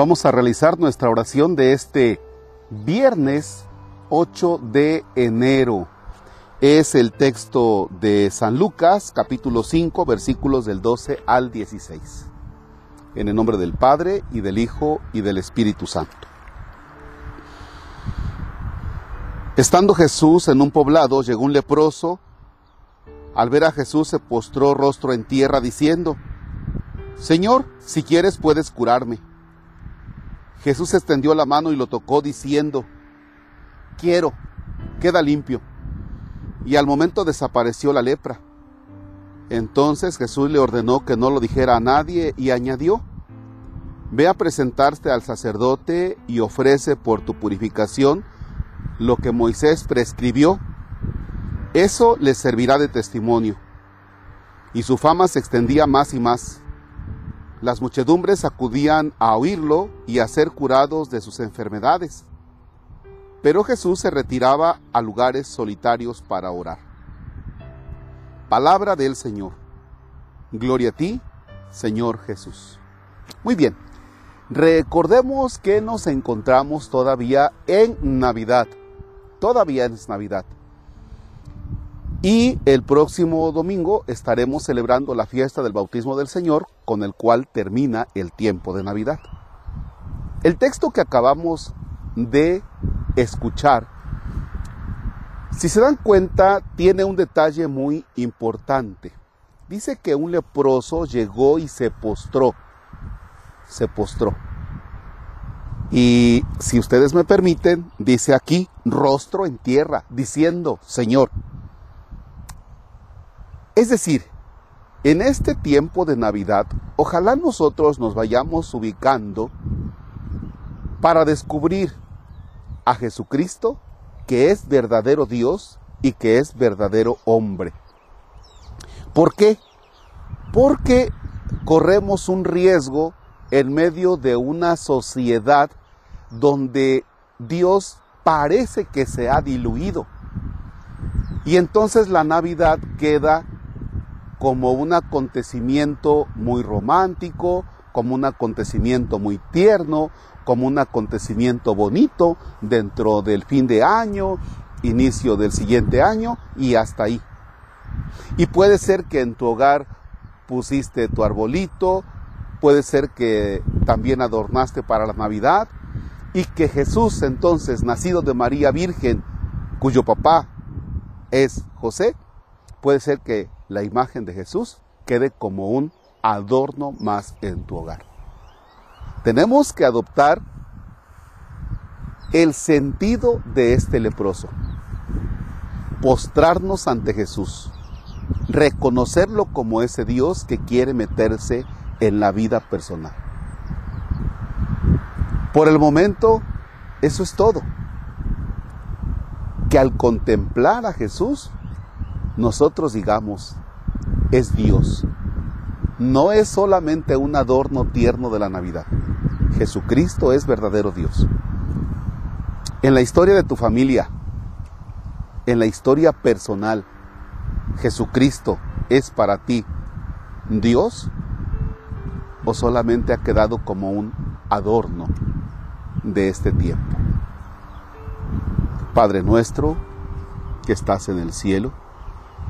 Vamos a realizar nuestra oración de este viernes 8 de enero. Es el texto de San Lucas, capítulo 5, versículos del 12 al 16. En el nombre del Padre y del Hijo y del Espíritu Santo. Estando Jesús en un poblado, llegó un leproso. Al ver a Jesús se postró rostro en tierra diciendo, Señor, si quieres puedes curarme. Jesús extendió la mano y lo tocó diciendo, quiero, queda limpio. Y al momento desapareció la lepra. Entonces Jesús le ordenó que no lo dijera a nadie y añadió, ve a presentarte al sacerdote y ofrece por tu purificación lo que Moisés prescribió. Eso les servirá de testimonio. Y su fama se extendía más y más. Las muchedumbres acudían a oírlo y a ser curados de sus enfermedades. Pero Jesús se retiraba a lugares solitarios para orar. Palabra del Señor. Gloria a ti, Señor Jesús. Muy bien, recordemos que nos encontramos todavía en Navidad. Todavía es Navidad. Y el próximo domingo estaremos celebrando la fiesta del bautismo del Señor, con el cual termina el tiempo de Navidad. El texto que acabamos de escuchar, si se dan cuenta, tiene un detalle muy importante. Dice que un leproso llegó y se postró. Se postró. Y si ustedes me permiten, dice aquí, rostro en tierra, diciendo, Señor, es decir, en este tiempo de Navidad, ojalá nosotros nos vayamos ubicando para descubrir a Jesucristo, que es verdadero Dios y que es verdadero hombre. ¿Por qué? Porque corremos un riesgo en medio de una sociedad donde Dios parece que se ha diluido. Y entonces la Navidad queda como un acontecimiento muy romántico, como un acontecimiento muy tierno, como un acontecimiento bonito dentro del fin de año, inicio del siguiente año y hasta ahí. Y puede ser que en tu hogar pusiste tu arbolito, puede ser que también adornaste para la Navidad y que Jesús entonces, nacido de María Virgen, cuyo papá es José, puede ser que la imagen de Jesús quede como un adorno más en tu hogar. Tenemos que adoptar el sentido de este leproso, postrarnos ante Jesús, reconocerlo como ese Dios que quiere meterse en la vida personal. Por el momento, eso es todo. Que al contemplar a Jesús, nosotros digamos, es Dios. No es solamente un adorno tierno de la Navidad. Jesucristo es verdadero Dios. En la historia de tu familia, en la historia personal, Jesucristo es para ti Dios o solamente ha quedado como un adorno de este tiempo. Padre nuestro que estás en el cielo,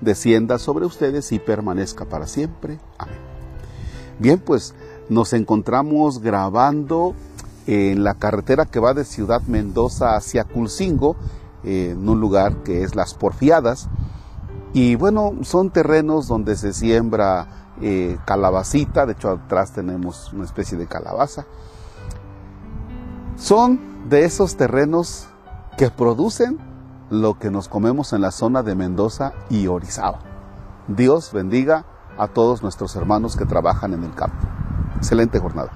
descienda sobre ustedes y permanezca para siempre. Amén. Bien, pues nos encontramos grabando en la carretera que va de Ciudad Mendoza hacia Culcingo, en un lugar que es Las Porfiadas. Y bueno, son terrenos donde se siembra eh, calabacita, de hecho atrás tenemos una especie de calabaza. Son de esos terrenos que producen lo que nos comemos en la zona de Mendoza y Orizaba. Dios bendiga a todos nuestros hermanos que trabajan en el campo. Excelente jornada.